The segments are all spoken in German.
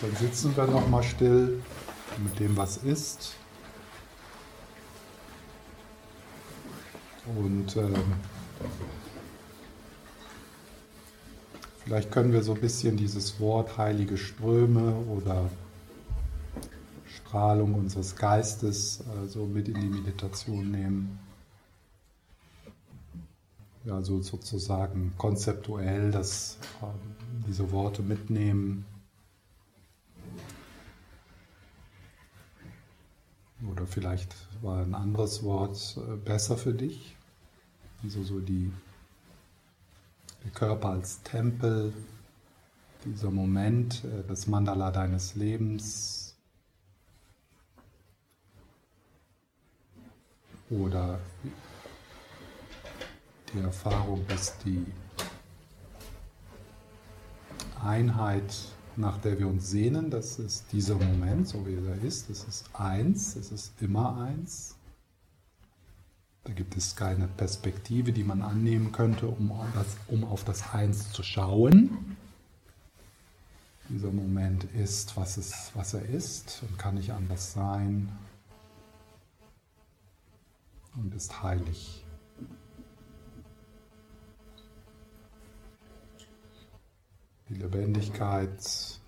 Dann sitzen wir nochmal still mit dem, was ist. Und ähm, vielleicht können wir so ein bisschen dieses Wort heilige Ströme oder Strahlung unseres Geistes äh, so mit in die Meditation nehmen. Ja, so sozusagen konzeptuell das, äh, diese Worte mitnehmen. Oder vielleicht war ein anderes Wort äh, besser für dich. Also so die, der Körper als Tempel, dieser Moment, äh, das Mandala deines Lebens. Oder die Erfahrung, dass die Einheit nach der wir uns sehnen, das ist dieser Moment, so wie er ist. Das ist eins, es ist immer eins. Da gibt es keine Perspektive, die man annehmen könnte, um, das, um auf das Eins zu schauen. Dieser Moment ist, was, es, was er ist und kann nicht anders sein und ist heilig. Die Lebendigkeit,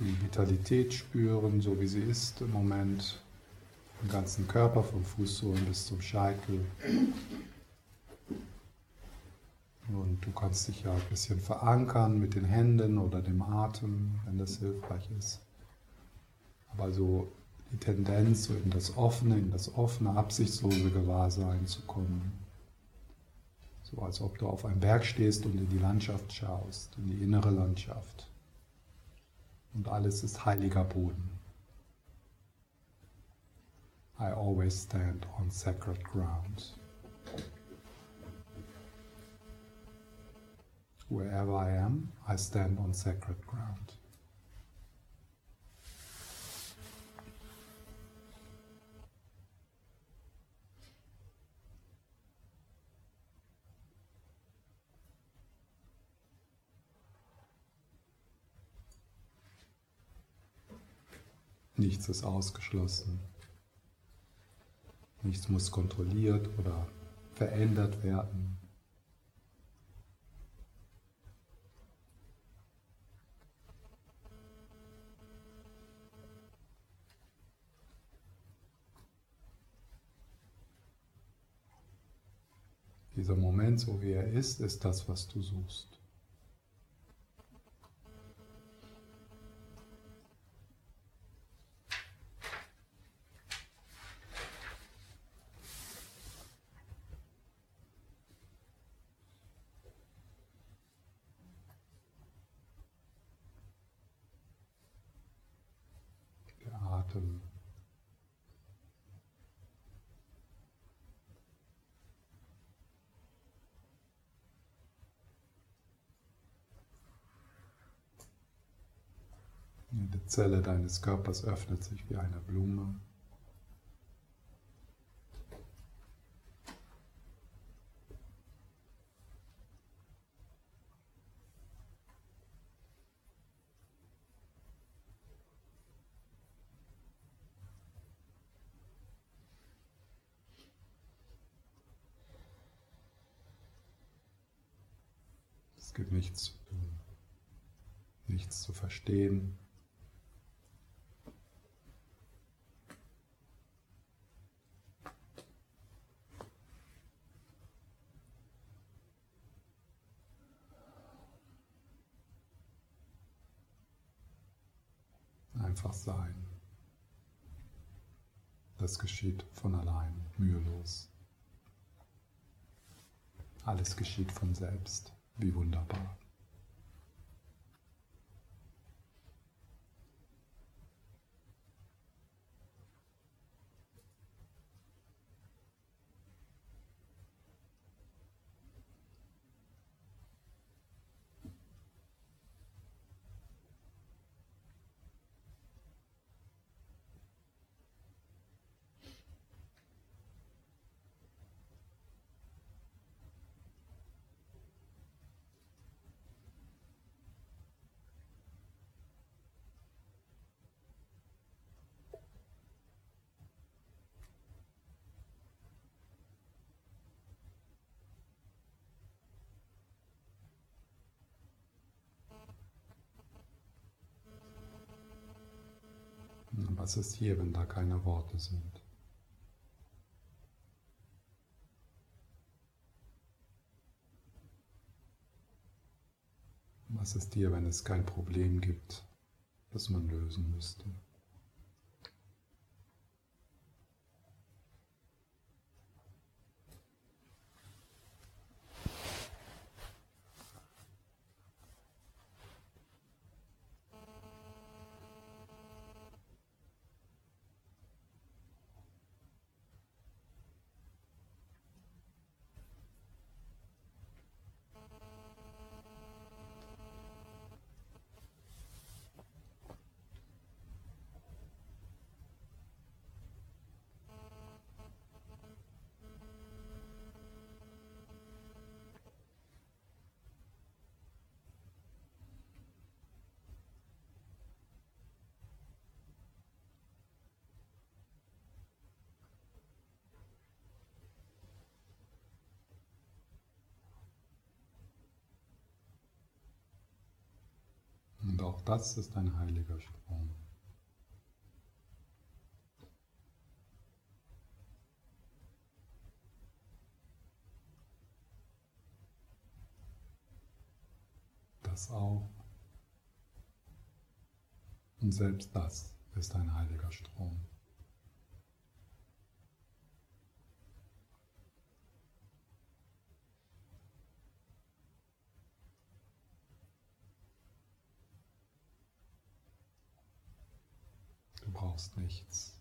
die Vitalität spüren, so wie sie ist im Moment, im ganzen Körper, vom Fußsohlen bis zum Scheitel. Und du kannst dich ja ein bisschen verankern mit den Händen oder dem Atem, wenn das hilfreich ist. Aber so die Tendenz, so in das offene, in das offene, absichtslose Gewahrsein zu kommen. So als ob du auf einem Berg stehst und in die Landschaft schaust, in die innere Landschaft. Und alles ist heiliger Boden. I always stand on sacred ground. Wherever I am, I stand on sacred ground. Nichts ist ausgeschlossen. Nichts muss kontrolliert oder verändert werden. Dieser Moment, so wie er ist, ist das, was du suchst. Zelle deines Körpers öffnet sich wie eine Blume. Es gibt nichts zu tun, nichts zu verstehen. Einfach sein. Das geschieht von allein, mühelos. Alles geschieht von selbst. Wie wunderbar. Was ist hier, wenn da keine Worte sind? Was ist hier, wenn es kein Problem gibt, das man lösen müsste? Und auch das ist ein heiliger Strom. Das auch. Und selbst das ist ein heiliger Strom. Brauchst nichts.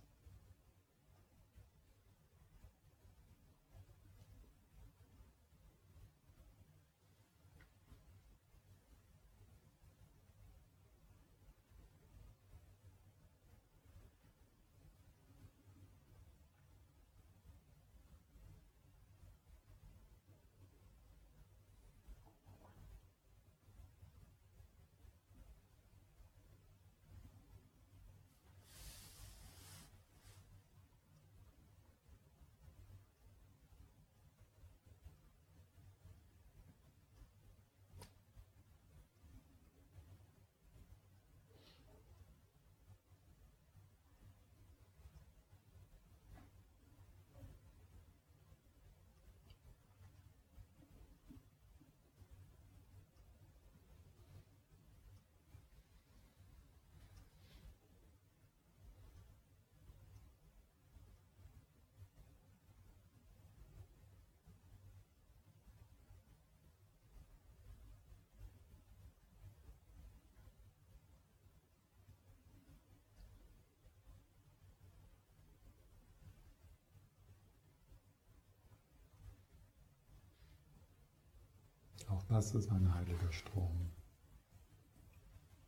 Auch das ist ein heiliger Strom.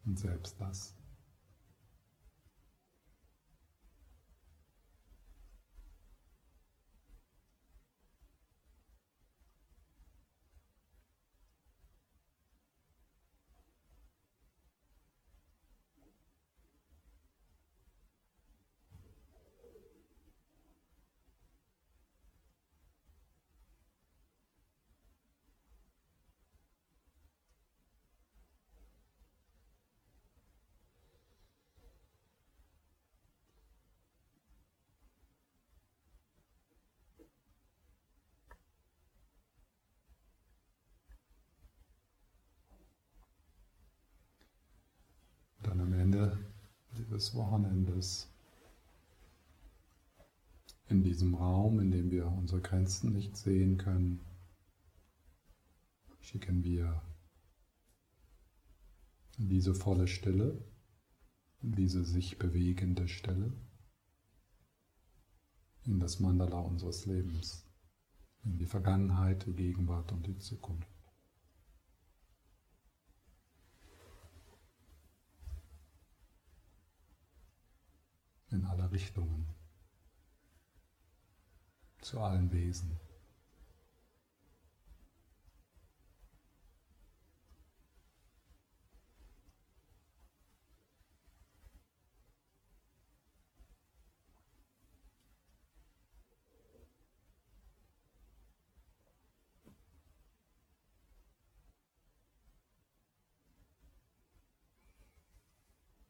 Und selbst das. Des Wochenendes. In diesem Raum, in dem wir unsere Grenzen nicht sehen können, schicken wir diese volle Stille, diese sich bewegende Stille in das Mandala unseres Lebens, in die Vergangenheit, die Gegenwart und die Zukunft. in alle Richtungen, zu allen Wesen.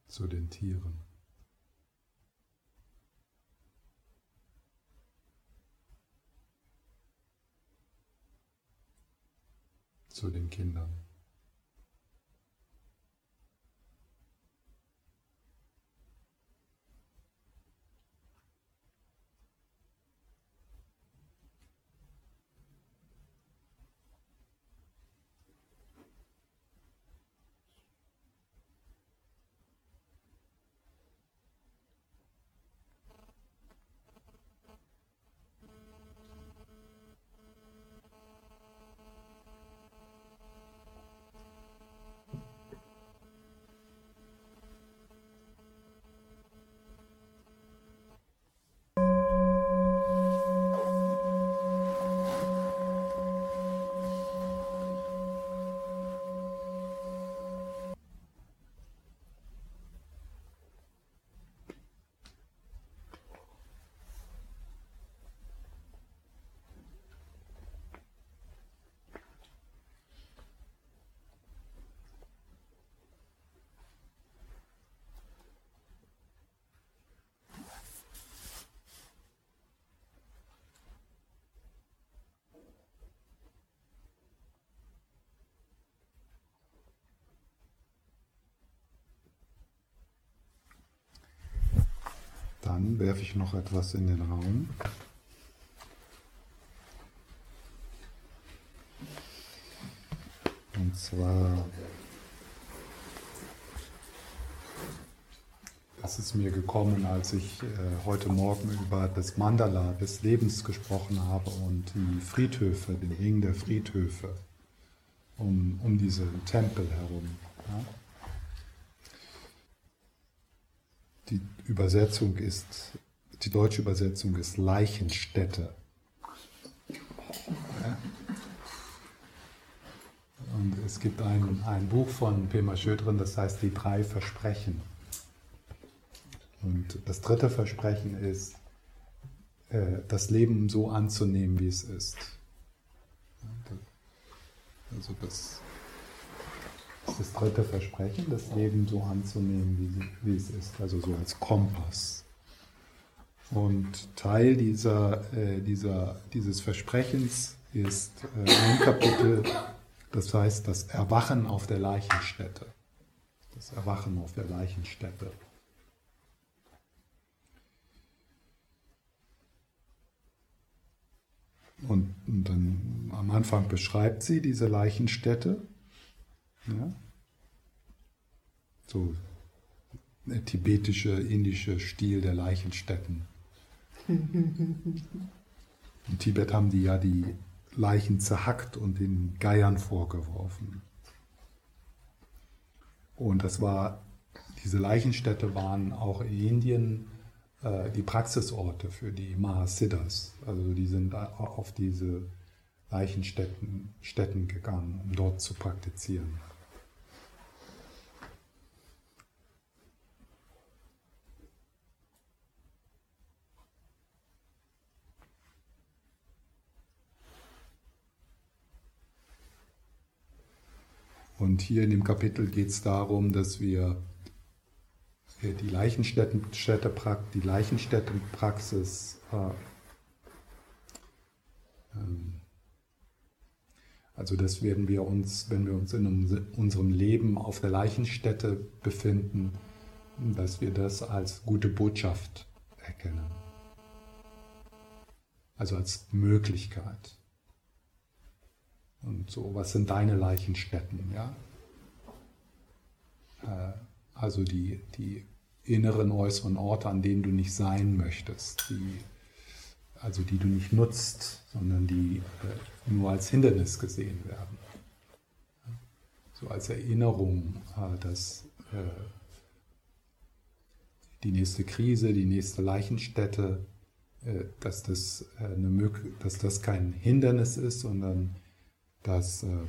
zu den Tieren. Zu den Kindern. Dann werfe ich noch etwas in den Raum. Und zwar ist es mir gekommen, als ich äh, heute Morgen über das Mandala des Lebens gesprochen habe und die Friedhöfe, den Ring der Friedhöfe um, um diese Tempel herum. Ja? Die Übersetzung ist, die deutsche Übersetzung ist Leichenstätte. Und es gibt ein, ein Buch von Pema Schödrin, das heißt Die drei Versprechen. Und das dritte Versprechen ist, äh, das Leben so anzunehmen, wie es ist. Also das das ist das dritte Versprechen, das Leben so anzunehmen, wie, wie es ist, also so als Kompass. Und Teil dieser, äh, dieser, dieses Versprechens ist äh, ein Kapitel, das heißt das Erwachen auf der Leichenstätte. Das Erwachen auf der Leichenstätte. Und, und dann am Anfang beschreibt sie diese Leichenstätte ja? So der tibetische, indische Stil der Leichenstätten. In Tibet haben die ja die Leichen zerhackt und den Geiern vorgeworfen. Und das war, diese Leichenstätte waren auch in Indien äh, die Praxisorte für die Mahasiddhas. Also die sind auf diese Leichenstätten Stätten gegangen, um dort zu praktizieren. Und hier in dem Kapitel geht es darum, dass wir die Leichenstätte, die Leichenstättenpraxis, äh, ähm, also das werden wir uns, wenn wir uns in unserem Leben auf der Leichenstätte befinden, dass wir das als gute Botschaft erkennen. Also als Möglichkeit. Und so, was sind deine Leichenstätten? Ja? Äh, also die, die inneren, äußeren Orte, an denen du nicht sein möchtest, die, also die du nicht nutzt, sondern die äh, nur als Hindernis gesehen werden. So als Erinnerung, äh, dass die nächste Krise, die nächste Leichenstätte, dass das, eine, dass das kein Hindernis ist, sondern dass, ähm,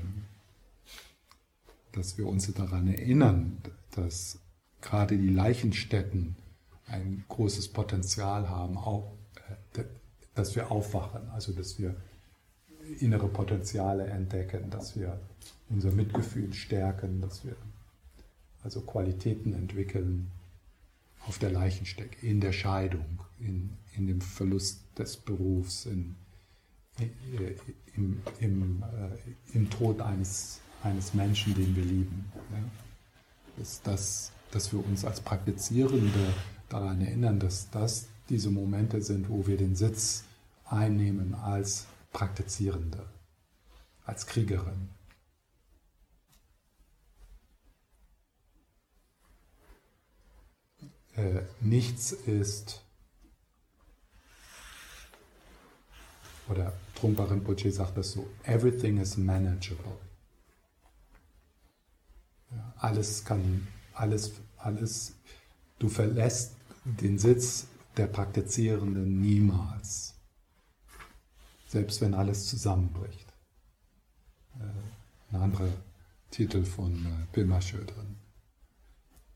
dass wir uns daran erinnern, dass gerade die Leichenstätten ein großes Potenzial haben, auch, äh, dass wir aufwachen, also dass wir innere Potenziale entdecken, dass wir unser Mitgefühl stärken, dass wir also Qualitäten entwickeln auf der Leichenstecke, in der Scheidung, in, in dem Verlust des Berufs, in, im, im, äh, im Tod eines, eines Menschen, den wir lieben. Ja? Ist das, dass wir uns als Praktizierende daran erinnern, dass das diese Momente sind, wo wir den Sitz einnehmen als Praktizierende, als Kriegerin. Äh, nichts ist, oder Trungpa Rinpoche sagt das so, everything is manageable. Ja, alles kann, alles, alles, du verlässt den Sitz der Praktizierenden niemals, selbst wenn alles zusammenbricht. Äh, ein anderer Titel von äh, Pilma drin.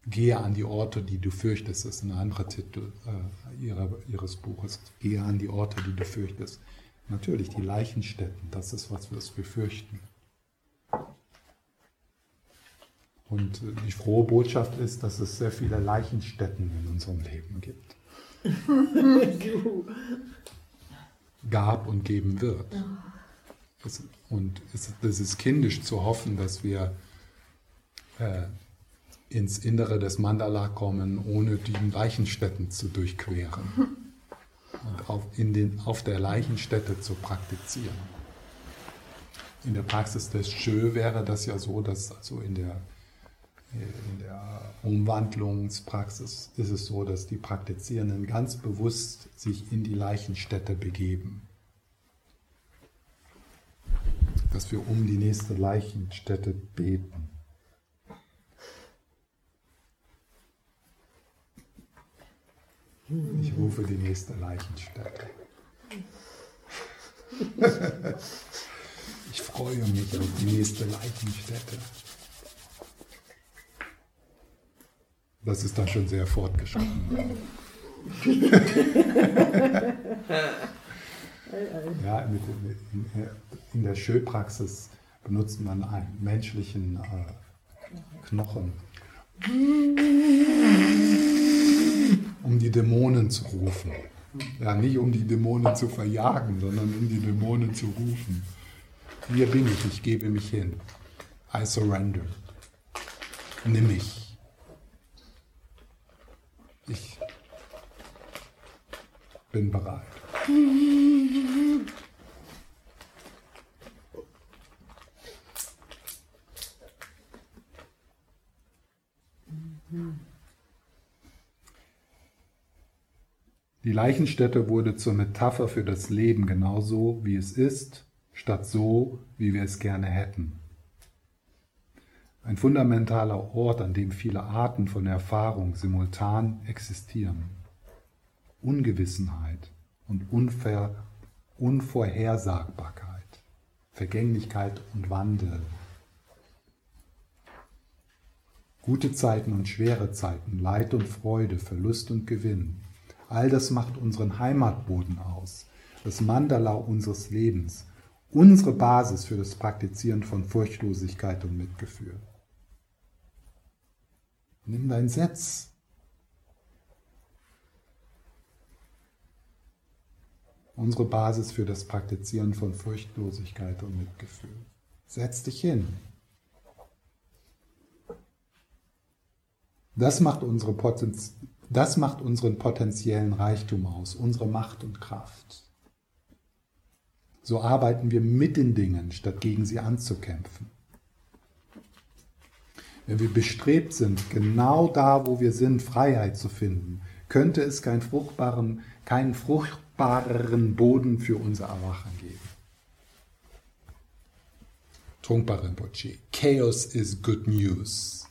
Gehe an die Orte, die du fürchtest, ist ein anderer Titel äh, ihrer, ihres Buches. Gehe an die Orte, die du fürchtest. Natürlich, die Leichenstätten, das ist, was wir fürchten. Und äh, die frohe Botschaft ist, dass es sehr viele Leichenstätten in unserem Leben gibt. Gab und geben wird. Und es ist kindisch zu hoffen, dass wir äh, ins Innere des Mandala kommen, ohne die Leichenstätten zu durchqueren und auf, in den, auf der Leichenstätte zu praktizieren. In der Praxis des Jö wäre das ja so, dass also in der, in der Umwandlungspraxis ist es so, dass die Praktizierenden ganz bewusst sich in die Leichenstätte begeben. Dass wir um die nächste Leichenstätte beten. Ich rufe die nächste Leichenstätte. Ich freue mich auf die nächste Leichenstätte. Das ist dann schon sehr fortgeschritten. ja, mit, in, in, der Schöpraxis benutzt man einen menschlichen äh, Knochen um die Dämonen zu rufen. Ja, nicht um die Dämonen zu verjagen, sondern um die Dämonen zu rufen. Hier bin ich, ich gebe mich hin. I surrender. Nimm mich. Ich bin bereit. Die Leichenstätte wurde zur Metapher für das Leben genauso, wie es ist, statt so, wie wir es gerne hätten. Ein fundamentaler Ort, an dem viele Arten von Erfahrung simultan existieren. Ungewissenheit und Unver Unvorhersagbarkeit, Vergänglichkeit und Wandel. Gute Zeiten und schwere Zeiten, Leid und Freude, Verlust und Gewinn, All das macht unseren Heimatboden aus, das Mandala unseres Lebens, unsere Basis für das Praktizieren von Furchtlosigkeit und Mitgefühl. Nimm dein Setz. Unsere Basis für das Praktizieren von Furchtlosigkeit und Mitgefühl. Setz dich hin. Das macht unsere Potenz das macht unseren potenziellen Reichtum aus, unsere Macht und Kraft. So arbeiten wir mit den Dingen, statt gegen sie anzukämpfen. Wenn wir bestrebt sind, genau da, wo wir sind, Freiheit zu finden, könnte es keinen fruchtbaren, keinen fruchtbareren Boden für unser Erwachen geben. Trungpa Rinpoche. Chaos is good news.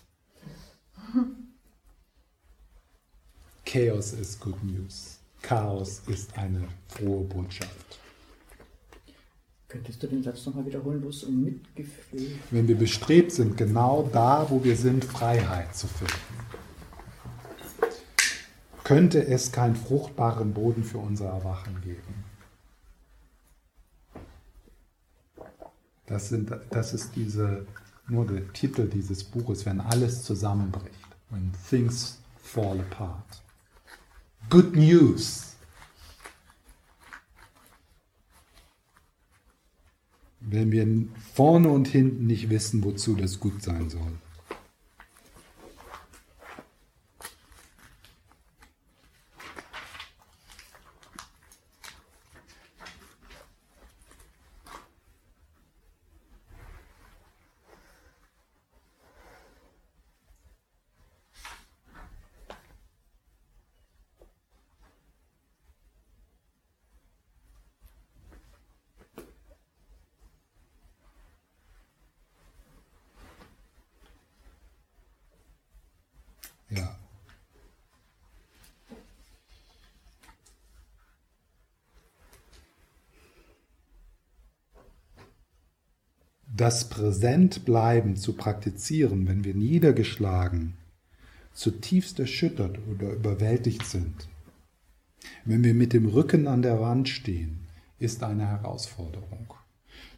Chaos ist Good News. Chaos ist eine frohe Botschaft. Könntest du den Satz nochmal wiederholen, wo es um Mitgefühl Wenn wir bestrebt sind, genau da, wo wir sind, Freiheit zu finden, könnte es keinen fruchtbaren Boden für unser Erwachen geben. Das, sind, das ist diese, nur der Titel dieses Buches, wenn alles zusammenbricht, when things fall apart. Good News. Wenn wir vorne und hinten nicht wissen, wozu das gut sein soll. Das Präsentbleiben zu praktizieren, wenn wir niedergeschlagen, zutiefst erschüttert oder überwältigt sind, wenn wir mit dem Rücken an der Wand stehen, ist eine Herausforderung.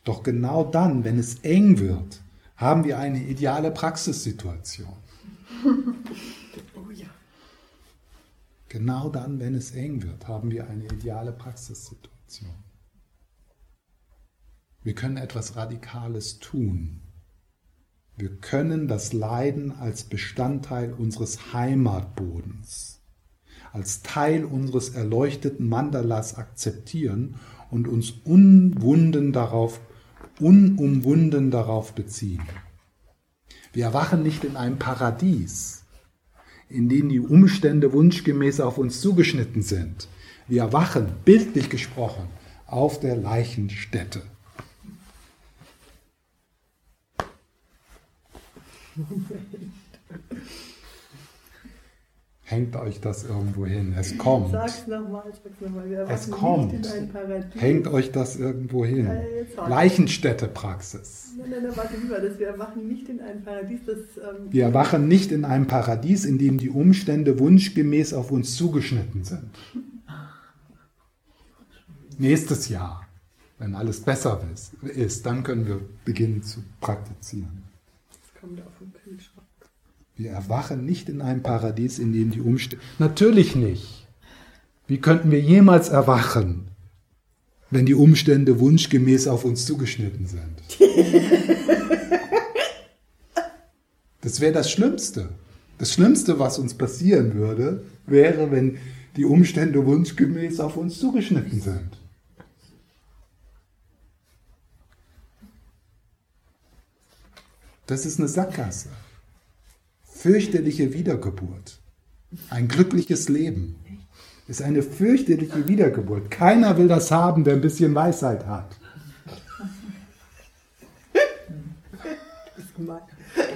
Doch genau dann, wenn es eng wird, haben wir eine ideale Praxissituation. Genau dann, wenn es eng wird, haben wir eine ideale Praxissituation. Wir können etwas Radikales tun. Wir können das Leiden als Bestandteil unseres Heimatbodens, als Teil unseres erleuchteten Mandalas akzeptieren und uns unwunden darauf, unumwunden darauf beziehen. Wir erwachen nicht in einem Paradies, in denen die Umstände wunschgemäß auf uns zugeschnitten sind. Wir erwachen, bildlich gesprochen, auf der Leichenstätte. Hängt euch das irgendwo hin. Es kommt. Sag's nochmal, sag's nochmal. Wir Es kommt. nicht in ein Paradies. Hängt euch das irgendwo hin. Ja, jetzt warte. Leichenstätte-Praxis. Nein, nein, nein, warte lieber, dass wir erwachen nicht in ein Paradies, das. Ähm, Wir erwachen nicht in einem Paradies, in dem die Umstände wunschgemäß auf uns zugeschnitten sind. Nächstes Jahr, wenn alles besser ist, dann können wir beginnen zu praktizieren. Kommt auf den Kühlschrank. Wir erwachen nicht in einem Paradies, in dem die Umstände. Natürlich nicht. Wie könnten wir jemals erwachen, wenn die Umstände wunschgemäß auf uns zugeschnitten sind? Das wäre das Schlimmste. Das Schlimmste, was uns passieren würde, wäre, wenn die Umstände wunschgemäß auf uns zugeschnitten sind. Das ist eine Sackgasse. Fürchterliche Wiedergeburt. Ein glückliches Leben ist eine fürchterliche Wiedergeburt. Keiner will das haben, der ein bisschen Weisheit hat.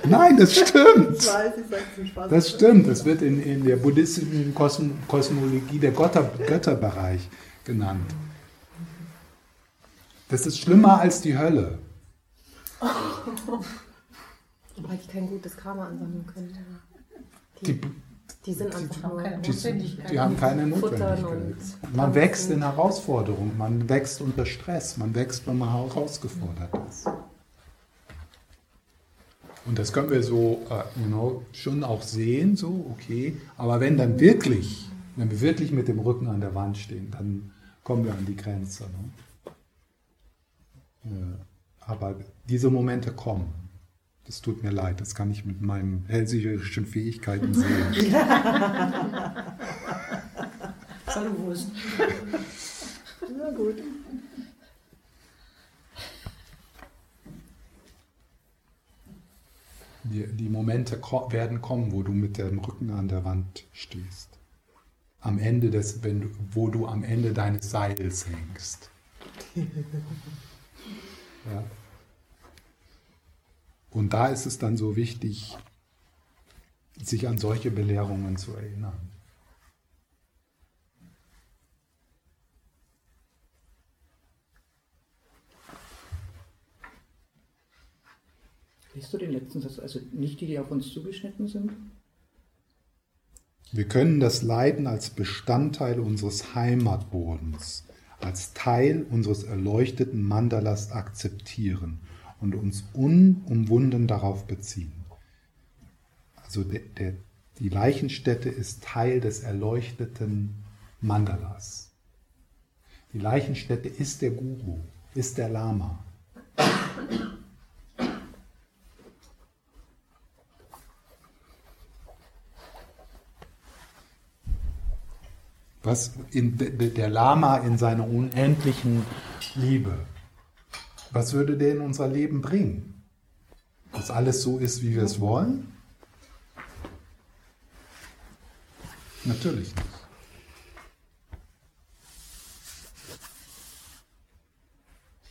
Nein, das stimmt. Das stimmt. Das wird in, in der buddhistischen Kosm Kosmologie der Götter, Götterbereich genannt. Das ist schlimmer als die Hölle. Weil die kein gutes Karma ansammeln können. Die, Die, die sind einfach nur. keine die, Notwendigkeit. die haben keine Notwendigkeit. Man wächst in Herausforderungen, man wächst unter Stress, man wächst, wenn man herausgefordert ist. Und das können wir so äh, you know, schon auch sehen, so, okay. Aber wenn dann wirklich, wenn wir wirklich mit dem Rücken an der Wand stehen, dann kommen wir an die Grenze. Ne? Äh, aber diese Momente kommen. Das tut mir leid, das kann ich mit meinen hellsicherischen Fähigkeiten sehen. Voll wurscht. Na gut. Die, die Momente ko werden kommen, wo du mit dem Rücken an der Wand stehst. Am Ende des, wenn du, wo du am Ende deines Seils hängst. Und da ist es dann so wichtig, sich an solche Belehrungen zu erinnern. Liest du den letzten Satz? Also nicht die, die auf uns zugeschnitten sind? Wir können das Leiden als Bestandteil unseres Heimatbodens, als Teil unseres erleuchteten Mandalas akzeptieren und uns unumwunden darauf beziehen. Also der, der, die Leichenstätte ist Teil des erleuchteten Mandalas. Die Leichenstätte ist der Guru, ist der Lama. Was in der Lama in seiner unendlichen Liebe, was würde der in unser Leben bringen? Dass alles so ist, wie wir es wollen? Natürlich nicht.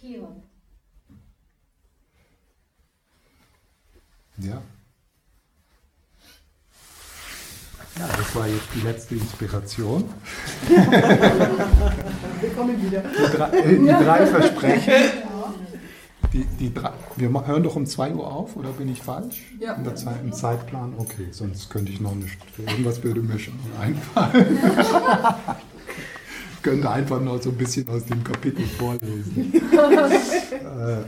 Healing. Ja. Ja, das war jetzt die letzte Inspiration. Wir kommen wieder. Die drei, äh, die drei Versprechen. Die, die drei, wir hören doch um 2 Uhr auf, oder bin ich falsch? Ja. In der Zeit, Im Zeitplan? Okay, sonst könnte ich noch nicht. Irgendwas würde mir schon einfallen. könnte einfach noch so ein bisschen aus dem Kapitel vorlesen. das war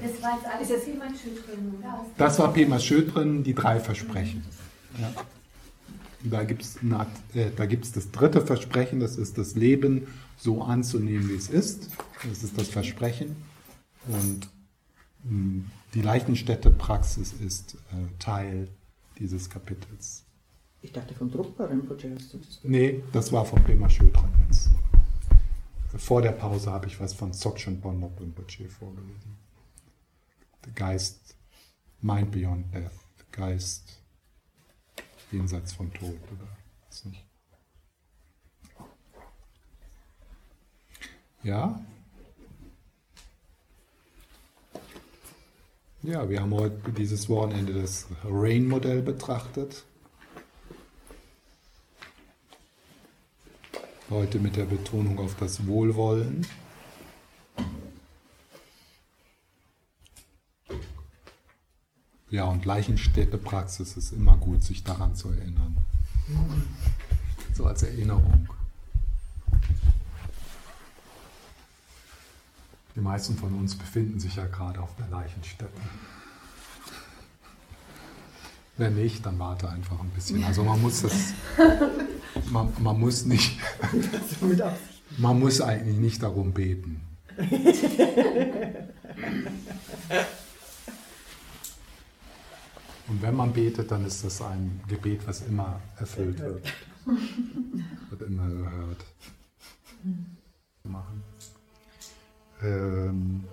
jetzt alles das Pema Schödrin, Das war Pema Schödrin, die drei Versprechen. Ja. Da gibt es äh, das dritte Versprechen, das ist das Leben so anzunehmen, wie es ist. Das ist das Versprechen. Und die Leichenstätte-Praxis ist äh, Teil dieses Kapitels. Ich dachte von Drukpa Rinpoche hast du das Nee, das war von Pema Schödran jetzt. Vor der Pause habe ich was von Dzogchen Bonmok Rinpoche vorgelesen. Der Geist, Mind Beyond Death, Geist jenseits von Tod oder was nicht. Ja? Ja, wir haben heute dieses Wochenende das Rain-Modell betrachtet. Heute mit der Betonung auf das Wohlwollen. Ja, und Leichenstädtepraxis ist immer gut, sich daran zu erinnern. So als Erinnerung. Die meisten von uns befinden sich ja gerade auf der Leichenstätte. Wenn nicht, dann warte einfach ein bisschen. Also man muss das, man, man muss nicht, man muss eigentlich nicht darum beten. Und wenn man betet, dann ist das ein Gebet, was immer erfüllt wird. wird immer gehört. Machen. Ähm,